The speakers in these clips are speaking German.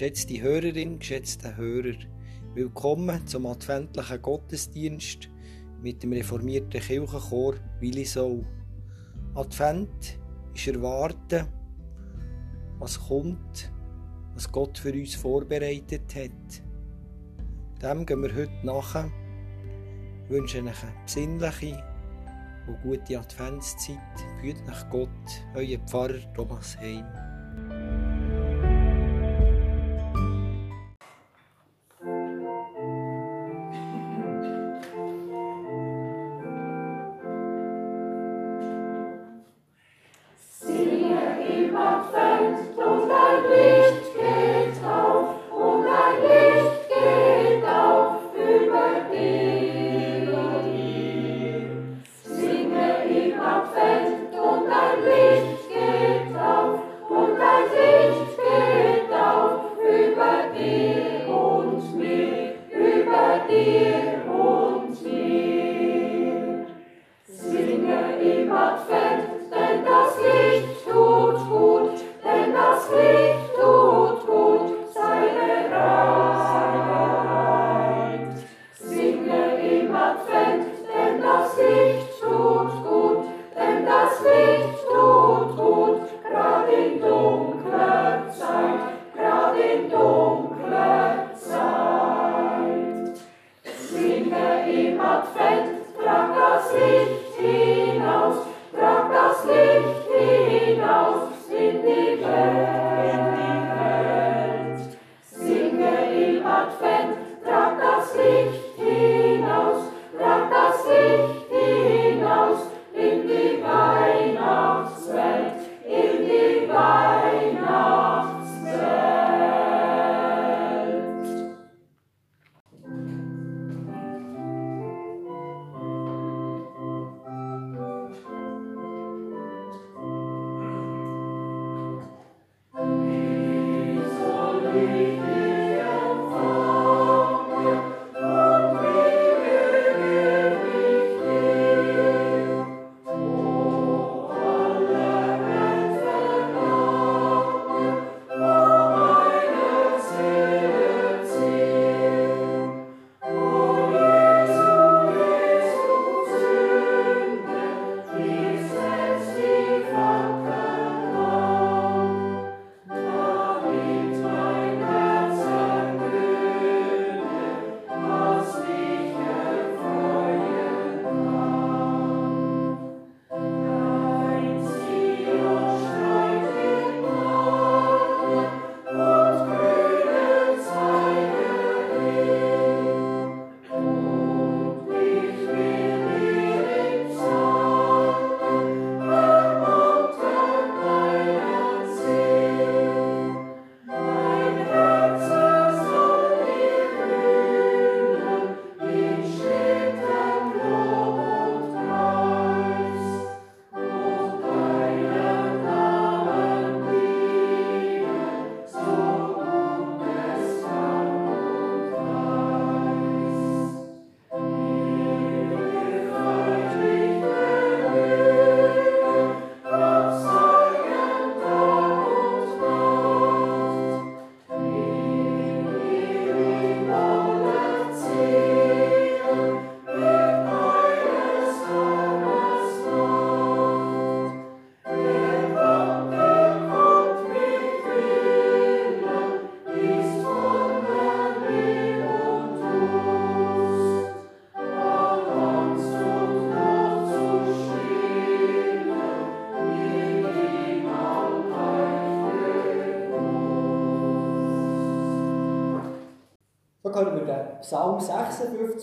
Geschätzte Hörerin, geschätzte Hörer, willkommen zum adventlichen Gottesdienst mit dem reformierten Kirchenchor Willisau. Advent ist erwarten, was kommt, was Gott für uns vorbereitet hat. Dem gehen wir heute nach. Ich wünsche euch eine besinnliche und gute Adventszeit. Führt nach Gott, euer Pfarrer Thomas Heim.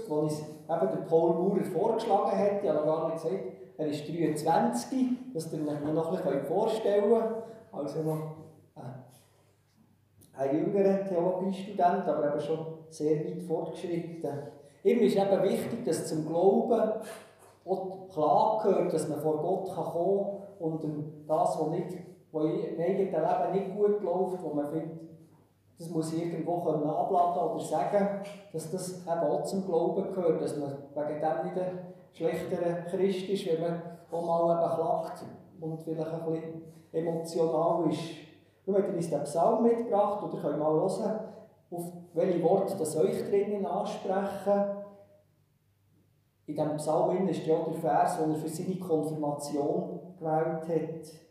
56, den uns eben der Paul Maurer vorgeschlagen hat. Ich habe noch gar nicht gesagt, er ist 23, dass ihr euch noch ein bisschen vorstellen. Also noch ein jüngerer Theologiestudent, aber eben schon sehr weit fortgeschritten. Ihm ist eben wichtig, dass zum Glauben auch klar gehört, dass man vor Gott kommen kann und das, was, nicht, was im eigenen Leben nicht gut läuft, wo man findet, das muss ich irgendwo abladen oder sagen, dass das eben auch zum Glauben gehört, dass man wegen dem nicht ein schlechterer Christ ist, wenn man auch mal eben klagt und vielleicht ein bisschen emotional ist. Nun hat uns den Psalm mitgebracht, oder könnt mal hören, auf welche Worte das euch drinnen ansprechen. In diesem Psalm ist ja der Vers, den er für seine Konfirmation gewählt hat.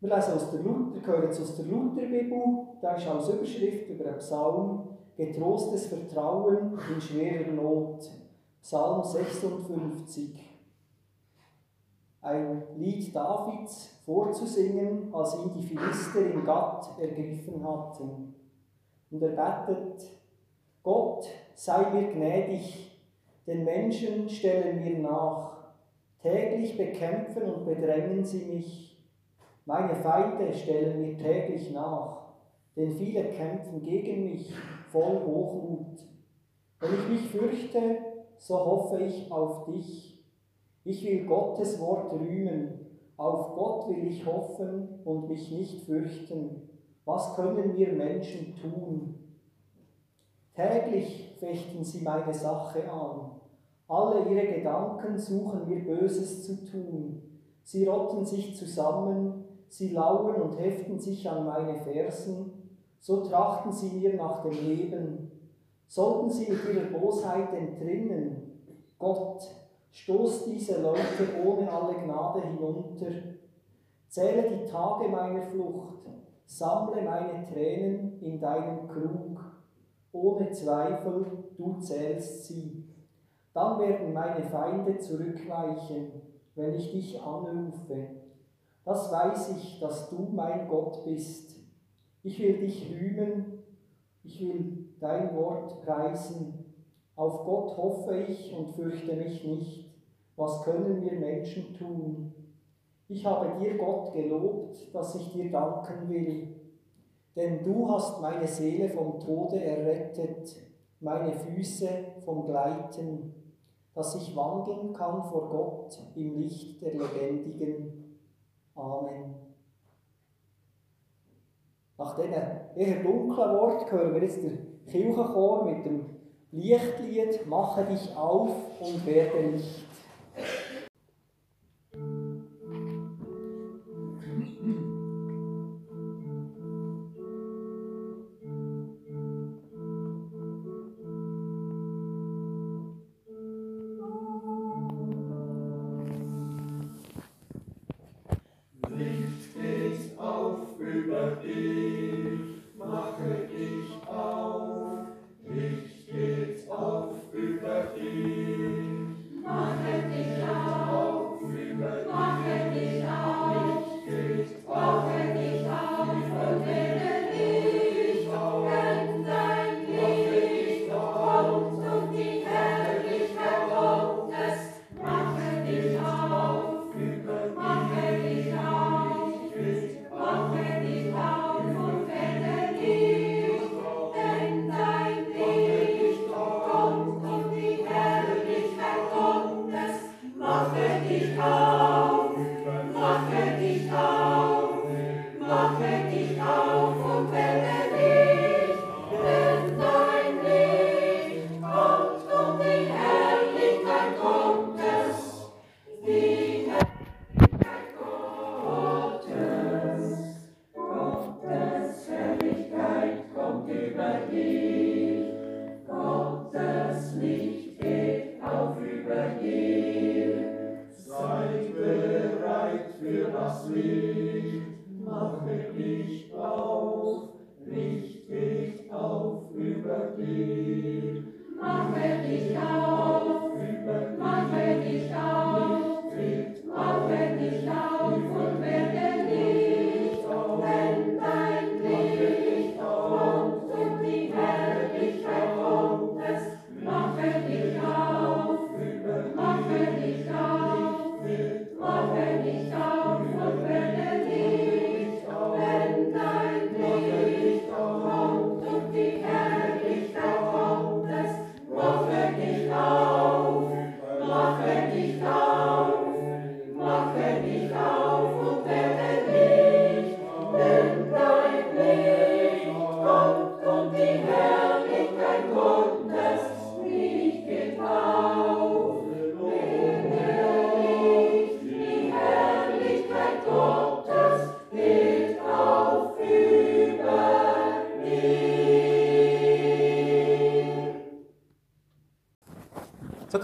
Wir lesen aus der Luther, hören aus der Lutherbibel, da ist als Überschrift über den Psalm Getrostes Vertrauen in schwerer Not. Psalm 56. Ein Lied Davids vorzusingen, als ihn die Philister in Gatt ergriffen hatten. Und er bettet, Gott sei mir gnädig, den Menschen stellen mir nach, täglich bekämpfen und bedrängen sie mich. Meine Feinde stellen mir täglich nach, denn viele kämpfen gegen mich voll Hochmut. Wenn ich mich fürchte, so hoffe ich auf dich. Ich will Gottes Wort rühmen, auf Gott will ich hoffen und mich nicht fürchten. Was können wir Menschen tun? Täglich fechten sie meine Sache an. Alle ihre Gedanken suchen mir Böses zu tun. Sie rotten sich zusammen, sie lauern und heften sich an meine Fersen. So trachten sie mir nach dem Leben. Sollten sie mit ihrer Bosheit entrinnen, Gott, stoß diese Leute ohne alle Gnade hinunter. Zähle die Tage meiner Flucht, sammle meine Tränen in deinem Krug. Ohne Zweifel, du zählst sie. Dann werden meine Feinde zurückweichen, wenn ich dich anrufe. Das weiß ich, dass du mein Gott bist. Ich will dich rühmen, ich will dein Wort preisen. Auf Gott hoffe ich und fürchte mich nicht. Was können wir Menschen tun? Ich habe dir, Gott, gelobt, dass ich dir danken will. Denn du hast meine Seele vom Tode errettet, meine Füße vom Gleiten, dass ich wandeln kann vor Gott im Licht der Lebendigen. Amen. Nach diesen eher dunklen Worten hören wir jetzt den Kirchenchor mit dem Lichtlied Mache dich auf und werde Licht. Mache dich auf und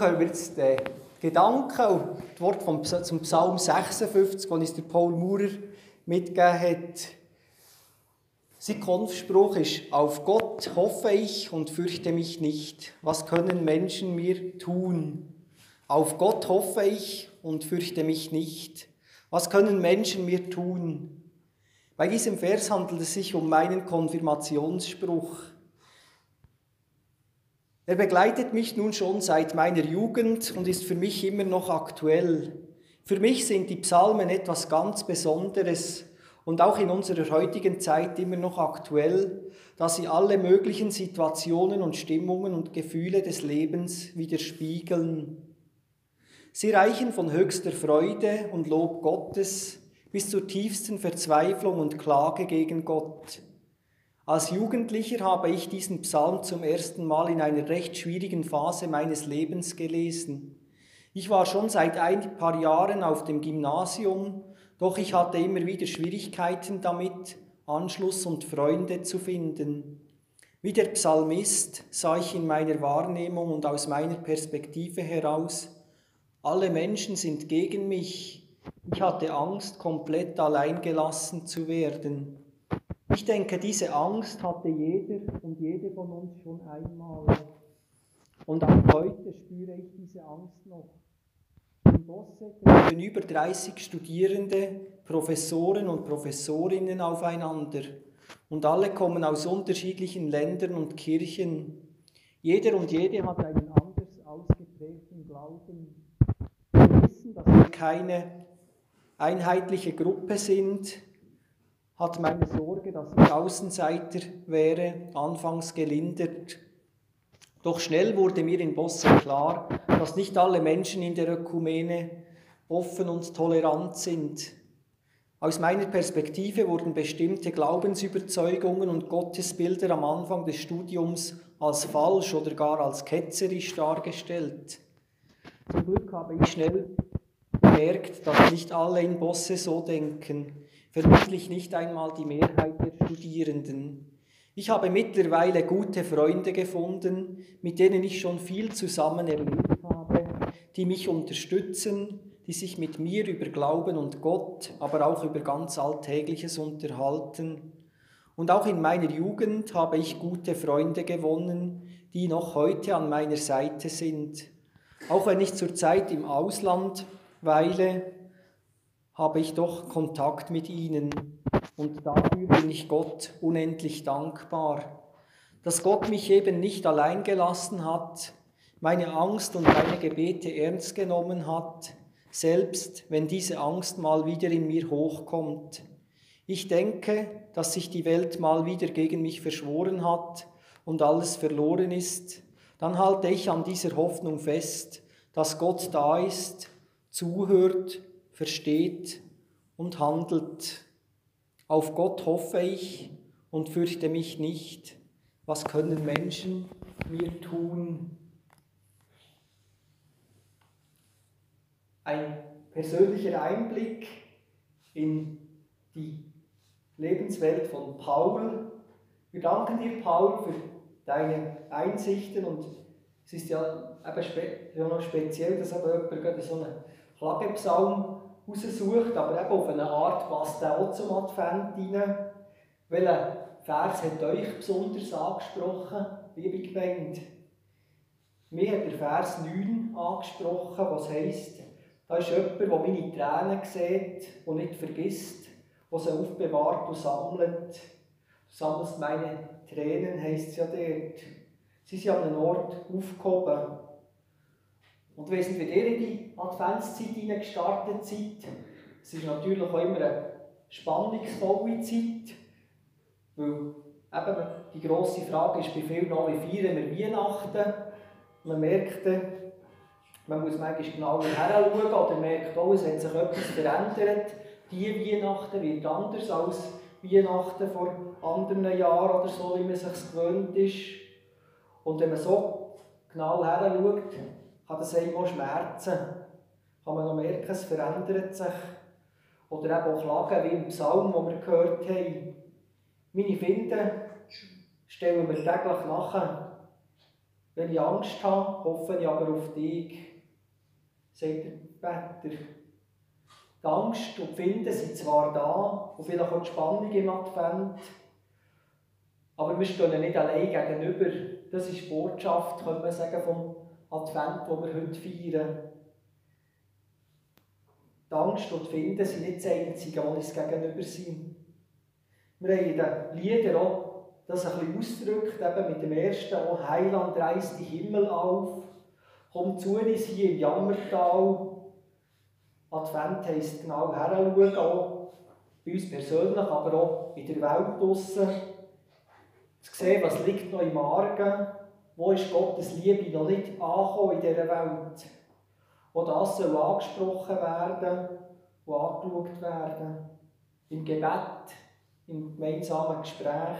hören wir jetzt den Gedanken und das Wort vom, zum Psalm 56, das uns der Paul Maurer mitgegeben hat. Sein Konfspruch ist, auf Gott hoffe ich und fürchte mich nicht. Was können Menschen mir tun? Auf Gott hoffe ich und fürchte mich nicht. Was können Menschen mir tun? Bei diesem Vers handelt es sich um meinen Konfirmationsspruch. Er begleitet mich nun schon seit meiner Jugend und ist für mich immer noch aktuell. Für mich sind die Psalmen etwas ganz Besonderes und auch in unserer heutigen Zeit immer noch aktuell, da sie alle möglichen Situationen und Stimmungen und Gefühle des Lebens widerspiegeln. Sie reichen von höchster Freude und Lob Gottes bis zur tiefsten Verzweiflung und Klage gegen Gott. Als Jugendlicher habe ich diesen Psalm zum ersten Mal in einer recht schwierigen Phase meines Lebens gelesen. Ich war schon seit ein paar Jahren auf dem Gymnasium doch ich hatte immer wieder Schwierigkeiten damit, Anschluss und Freunde zu finden. Wie der Psalmist sah ich in meiner Wahrnehmung und aus meiner Perspektive heraus, alle Menschen sind gegen mich. Ich hatte Angst, komplett allein gelassen zu werden. Ich denke, diese Angst hatte jeder und jede von uns schon einmal. Und auch heute spüre ich diese Angst noch. In Bosse treffen über 30 Studierende, Professoren und Professorinnen aufeinander und alle kommen aus unterschiedlichen Ländern und Kirchen. Jeder und jede hat einen anders ausgeprägten Glauben. Wir wissen, dass wir keine einheitliche Gruppe sind, hat meine Sorge, dass ich Außenseiter wäre, anfangs gelindert. Doch schnell wurde mir in Bosse klar, dass nicht alle Menschen in der Ökumene offen und tolerant sind. Aus meiner Perspektive wurden bestimmte Glaubensüberzeugungen und Gottesbilder am Anfang des Studiums als falsch oder gar als ketzerisch dargestellt. Zum Glück habe ich schnell gemerkt, dass nicht alle in Bosse so denken, vermutlich nicht einmal die Mehrheit der Studierenden. Ich habe mittlerweile gute Freunde gefunden, mit denen ich schon viel zusammen erlebt habe, die mich unterstützen, die sich mit mir über Glauben und Gott, aber auch über ganz Alltägliches unterhalten. Und auch in meiner Jugend habe ich gute Freunde gewonnen, die noch heute an meiner Seite sind. Auch wenn ich zurzeit im Ausland weile, habe ich doch Kontakt mit ihnen. Und dafür bin ich Gott unendlich dankbar, dass Gott mich eben nicht allein gelassen hat, meine Angst und meine Gebete ernst genommen hat, selbst wenn diese Angst mal wieder in mir hochkommt. Ich denke, dass sich die Welt mal wieder gegen mich verschworen hat und alles verloren ist, dann halte ich an dieser Hoffnung fest, dass Gott da ist, zuhört, versteht und handelt. Auf Gott hoffe ich und fürchte mich nicht. Was können Menschen mir tun? Ein persönlicher Einblick in die Lebenswelt von Paul. Wir danken dir, Paul, für deine Einsichten und es ist ja eben noch speziell, dass aber jemand so einen Klagepsalm raussucht, aber eben auf eine Art passt er auch zum Advent rein. Welcher Vers hat euch besonders angesprochen, liebe Gemeinde? Mir hat der Vers 9 angesprochen, was heisst, da ist jemand, der meine Tränen sieht und nicht vergisst, der sie aufbewahrt und sammelt. Du sammelst meine Tränen, heisst es ja dort. Sie sind an einem Ort aufgehoben, und wie sind wir in die Adventszeit gestartet seid, es ist natürlich auch immer eine spannungsvolle Zeit, weil eben die grosse Frage ist bei vielen noch, wie feiern wir Weihnachten? Man merkt, man muss manchmal genauer heranschauen oder merkt auch, es hat sich etwas verändert. Die Weihnachten wird anders als Weihnachten vor anderen Jahren oder so, wie man sich gewöhnt ist. Und wenn man so genau heranschaut, kann das einem auch schmerzen. Kann man noch merken, es verändert sich. Oder eben auch Klagen wie im Psalm, den wir gehört haben. Meine Finden stellen wir täglich nach. Wenn ich Angst habe, hoffe ich aber auf dich, sagt der Peter. Die Angst und die Finden sind zwar da und vielleicht auch die Spannung im Advent, aber wir stehen nicht allein gegenüber. Das ist die Botschaft, könnte man sagen, vom Advent, den wir heute feiern. Die Angst und die Finden sind nicht das Einzige, die uns gegenüber sind. Wir haben in den Liedern auch das ein bisschen ausgedrückt, eben mit dem ersten, auch Heiland reißt die Himmel auf, komm zu uns hier im Jammertal. Advent heisst genau heranschauen, auch bei uns persönlich, aber auch in der Welt draussen. Zu sehen, was liegt noch im Argen, wo ist Gottes Liebe noch nicht angekommen in dieser Welt. Auch das soll angesprochen werden und angeschaut werden. Im Gebet, im gemeinsamen Gespräch.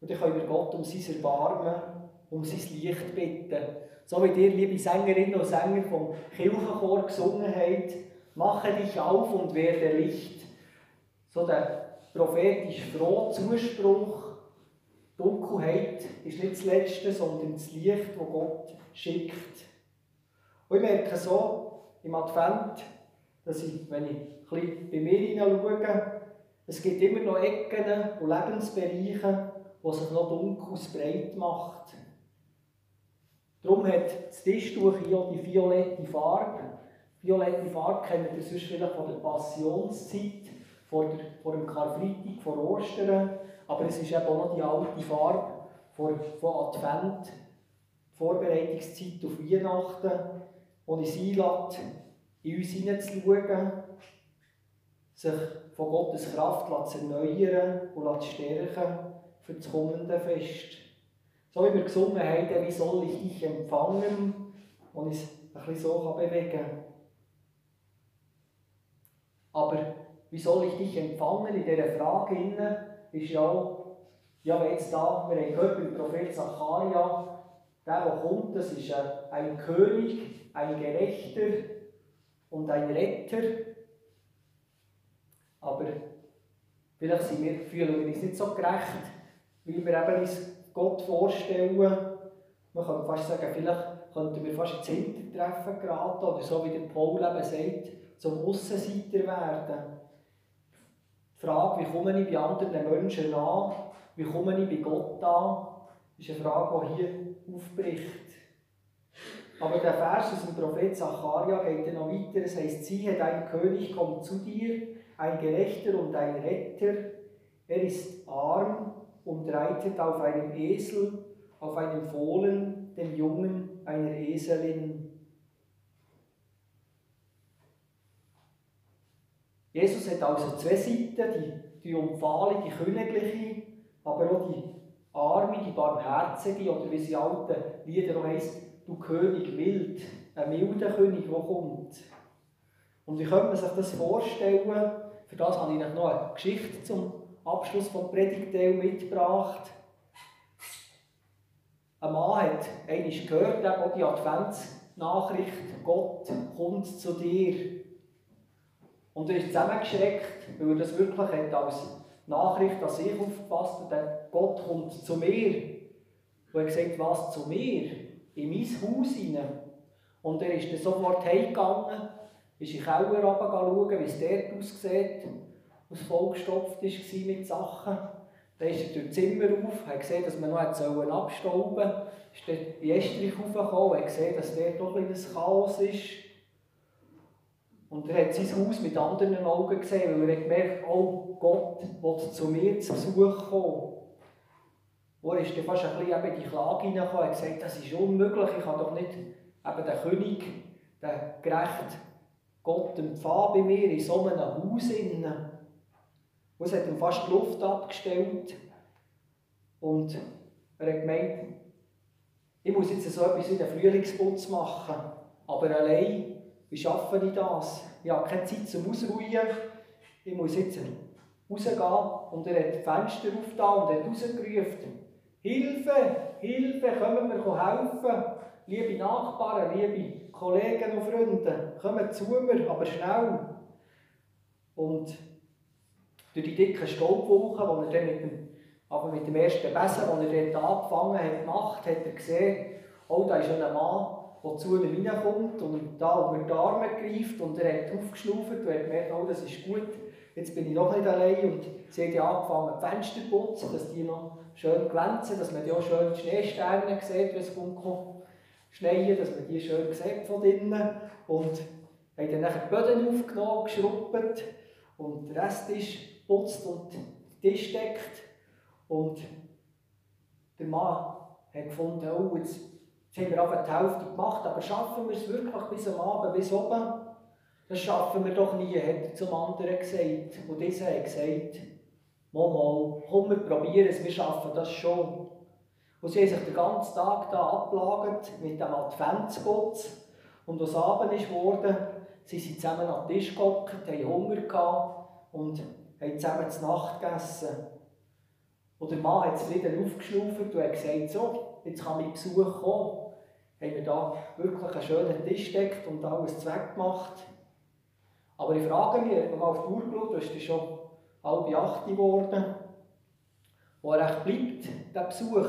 Und dann können wir Gott um sein Erbarmen, um sein Licht bitten. So wie ihr, liebe Sängerinnen und Sänger vom Kirchenchor gesungen habt, mache dich auf und werde Licht. So der prophetisch frohe Zuspruch. Dunkelheit ist nicht das Letzte, sondern das Licht, das Gott schickt. Und ich merke so im Advent, dass ich, wenn ich ein bei mir hineinschaue, es gibt immer noch Ecken und Lebensbereiche, wo sich noch Dunkles breit macht. Darum hat das Tischtuch hier auch die violette Farbe. Violette Farbe kennt ihr sonst vielleicht von der Passionszeit, vor, der, vor dem Karfreitag, vor Ostern. Aber es ist eben auch noch die alte Farbe von, von Advent, Vorbereitungszeit auf Weihnachten, wo ich sie einlade, in uns hineinzuschauen, sich von Gottes Kraft zu erneuern und zu stärken für das kommende Fest. So wie wir gesungen haben, wie soll ich dich empfangen und es ein bisschen so bewegen kann. Aber wie soll ich dich empfangen in dieser Frage ist ja auch, ja, wenn jetzt da, wir haben gehört beim Prophet Zacharia, der, der kommt, das ist ein König, ein Gerechter und ein Retter. Aber vielleicht sind wir, fühlen wir uns nicht so gerecht, weil wir eben uns Gott vorstellen. Man könnte fast sagen, vielleicht könnten wir fast ins Hintertreffen geraten oder so wie der Paul eben sagt, zum Aussenseiter werden. Die Frage, wie komme ich bei anderen Menschen an, wie komme ich bei Gott an, ist eine Frage, die hier aufbricht. Aber der Vers aus dem Prophet Zacharia geht noch weiter. Es heißt: Siehe, dein König kommt zu dir, ein Gerechter und ein Retter. Er ist arm und reitet auf einem Esel, auf einem Fohlen, dem Jungen einer Eselin. Jesus hat also zwei Seiten, die triumphale, die königliche, aber auch die arme, die barmherzige, oder wie sie alten Lieder auch heisst, du König wild, ein milder König, der kommt. Und wie könnte man sich das vorstellen? Für das habe ich noch eine Geschichte zum Abschluss des Predigteil mitgebracht. Ein Mann hat einmal gehört, auch die Adventsnachricht, Gott kommt zu dir. Und er ist zusammengeschreckt, weil er das wirklich hat als Nachricht an sich aufgefasst hat, Gott kommt zu mir. Und er gesagt, was zu mir? In mein Haus hinein. Und er ist dann sofort heimgegangen, ist in den Keller schauen, wie es dort aussieht, was vollgestopft war mit Sachen. Dann ist er durch das Zimmer auf, hat gesehen, dass man noch abstauben sollte, ist dann in Estrich raufgekommen, hat gesehen, dass dort doch ein Chaos ist. Und er hat sein Haus mit anderen Augen gesehen, weil er gemerkt oh Gott will zu mir zu Besuch kommen. Und er ist dann fast ein bisschen in die Klage hineingekommen und hat gesagt, das ist unmöglich, ich kann doch nicht eben den König, den gerecht Gott empfangen bei mir in so einem Haus. Und es hat ihm fast die Luft abgestellt. Und er hat gemeint, ich muss jetzt so etwas wie den Frühlingsputz machen, aber allein wie schaffe ich das? Ich habe keine Zeit zum Ausruhen. Ich muss jetzt rausgehen. Und er hat die Fenster aufgetan und hat rausgerufen. Hilfe, Hilfe, können wir helfen? Liebe Nachbarn, liebe Kollegen und Freunde, kommen zu mir, aber schnell. Und durch die dicken Staubwolken, die er dann mit dem, aber mit dem ersten Besen, den er dort angefangen hat, gemacht, hat er gesehen, oh, da ist ein Mann, der zu ihm reinkommt und da über die Arme greift und er hat aufgeschnauft und hat gemerkt, oh, das ist gut, jetzt bin ich noch nicht allein und sie hat ja angefangen, die Fenster zu putzen, dass die noch schön glänzen, dass man ja schön die Schneesterne sieht, wenn es kommt, schneien, dass man die schön sieht von drinnen und haben dann nachher die Böden aufgenommen, geschrubbt und der Rest ist geputzt und Tisch deckt und der Mann hat gefunden, oh, jetzt, jetzt haben wir aber die Hälfte gemacht, aber schaffen wir es wirklich bis am Abend, bis oben? Das schaffen wir doch nie, hat er zum anderen gesagt. Und dieser hat gesagt, mal, mal, komm, wir probieren es, wir schaffen das schon. Und sie haben sich den ganzen Tag da abgelagert mit dem Adventsputz. Und als Abend ist geworden, sind sie zusammen am Tisch gekommen, haben Hunger gehabt und haben zusammen zur Nacht gegessen. Und der Mann hat zufrieden aufgeschnauft und hat gesagt, so, jetzt kann mein Besuch kommen. Haben wir da wirklich einen schönen Tisch gedeckt und alles zweckgemacht. Aber ich frage mich, ich habe auf die Uhr geschaut, es ist schon halb acht geworden, wo er echt bleibt, der Besuch.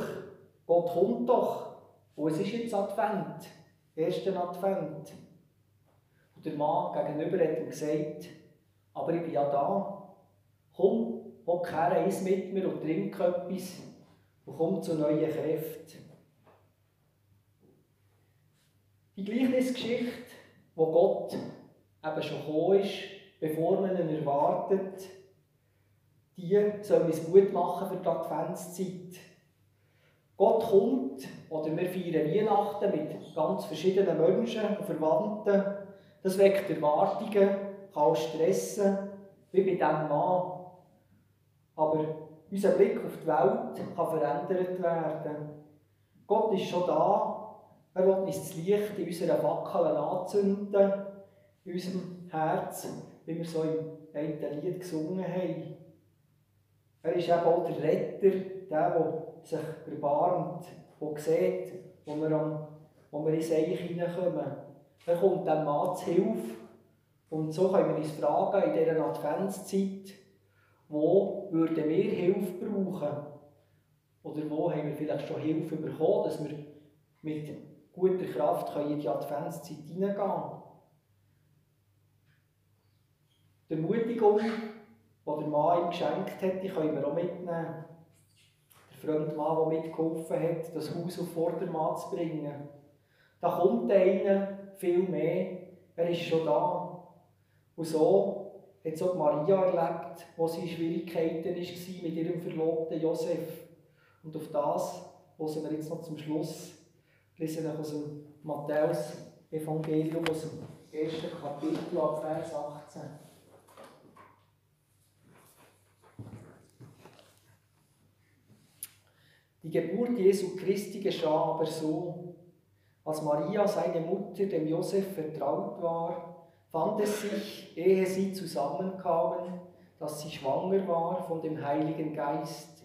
Gott kommt doch. Und es ist jetzt Advent, erster Advent. Und der Mann gegenüber hat ihm gesagt, aber ich bin ja da. Komm, hock her eins mit mir und trink etwas und komm zu neuen Kräften. Die Gleichnisgeschichte, wo Gott eben schon gekommen ist, bevor man ihn erwartet, die soll uns Mut machen für die Adventszeit. Gott kommt, oder wir feiern Weihnachten mit ganz verschiedenen Menschen und Verwandten. Das weckt Erwartungen, kann stressen, wie bei diesem Mann. Aber unser Blick auf die Welt kann verändert werden. Gott ist schon da. Er will uns das Licht in unseren Wackeln anzünden, in unserem Herz, wie wir so im einen Lied gesungen haben. Er ist eben auch der Retter, der, der sich erbarmt, der sieht, wo wir, am, wo wir ins Eich hineinkommen. Er kommt dem Mann zu Hilfe. Und so können wir uns fragen, in dieser Adventszeit, wo würden wir Hilfe brauchen? Oder wo haben wir vielleicht schon Hilfe bekommen, dass wir mit guter Kraft in die Adventszeit hineingehen können? Die Ermutigung, die der Mann ihm geschenkt hat, die können wir auch mitnehmen. Der fremde Mann, der mitgeholfen hat, das Haus auf Vordermann zu bringen. Da kommt einer viel mehr, er ist schon da. Und so hat es auch Maria erlebt, wo sie in Schwierigkeiten war mit ihrem Verlobten Josef. Und auf das hören wir jetzt noch zum Schluss. Lesen aus dem Matthäus-Evangelium, aus dem ersten Kapitel ab Vers 18. Die Geburt Jesu Christi geschah aber so, als Maria, seine Mutter, dem Josef vertraut war, fand es sich, ehe sie zusammenkamen, dass sie schwanger war von dem Heiligen Geist.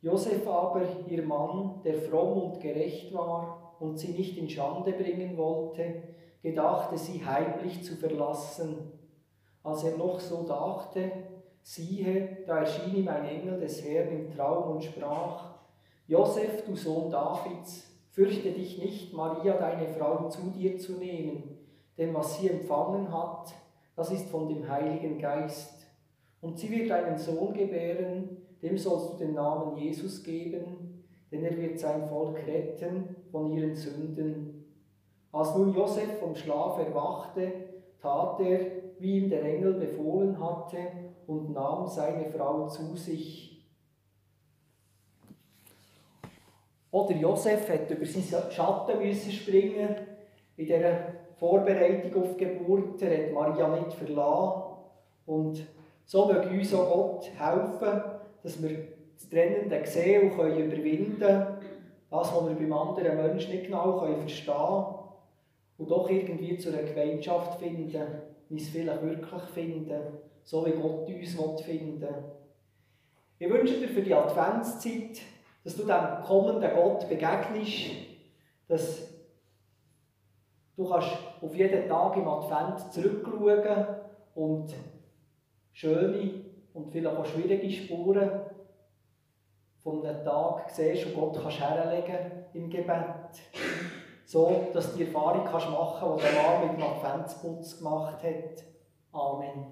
Josef aber, ihr Mann, der fromm und gerecht war und sie nicht in Schande bringen wollte, gedachte sie heimlich zu verlassen. Als er noch so dachte, siehe, da erschien ihm ein Engel des Herrn im Traum und sprach, Josef, du Sohn Davids, fürchte dich nicht, Maria, deine Frau, zu dir zu nehmen, denn was sie empfangen hat, das ist von dem Heiligen Geist. Und sie wird einen Sohn gebären, dem sollst du den Namen Jesus geben, denn er wird sein Volk retten von ihren Sünden. Als nun Josef vom Schlaf erwachte, tat er, wie ihm der Engel befohlen hatte, und nahm seine Frau zu sich. Oder Josef hat über seinen Schatten müssen springen in dieser Vorbereitung auf die Geburt. Er hat Maria nicht verlassen. Und so möge uns auch Gott helfen, dass wir das Trennende sehen und können überwinden können. Das, was wir beim anderen Menschen nicht genau verstehen können. Und doch irgendwie zu einer Gemeinschaft finden, wie es vielleicht wirklich finden, so wie Gott uns finden will. Ich wünsche dir für die Adventszeit, dass du dem kommenden Gott begegnest, dass du kannst auf jeden Tag im Advent zurückschauen und schöne und vielleicht auch schwierige Spuren von einem Tag siehst und Gott kannst herlegen im Gebet. so dass du die Erfahrung kannst machen kannst, die der Mann mit dem Adventsputz gemacht hat. Amen.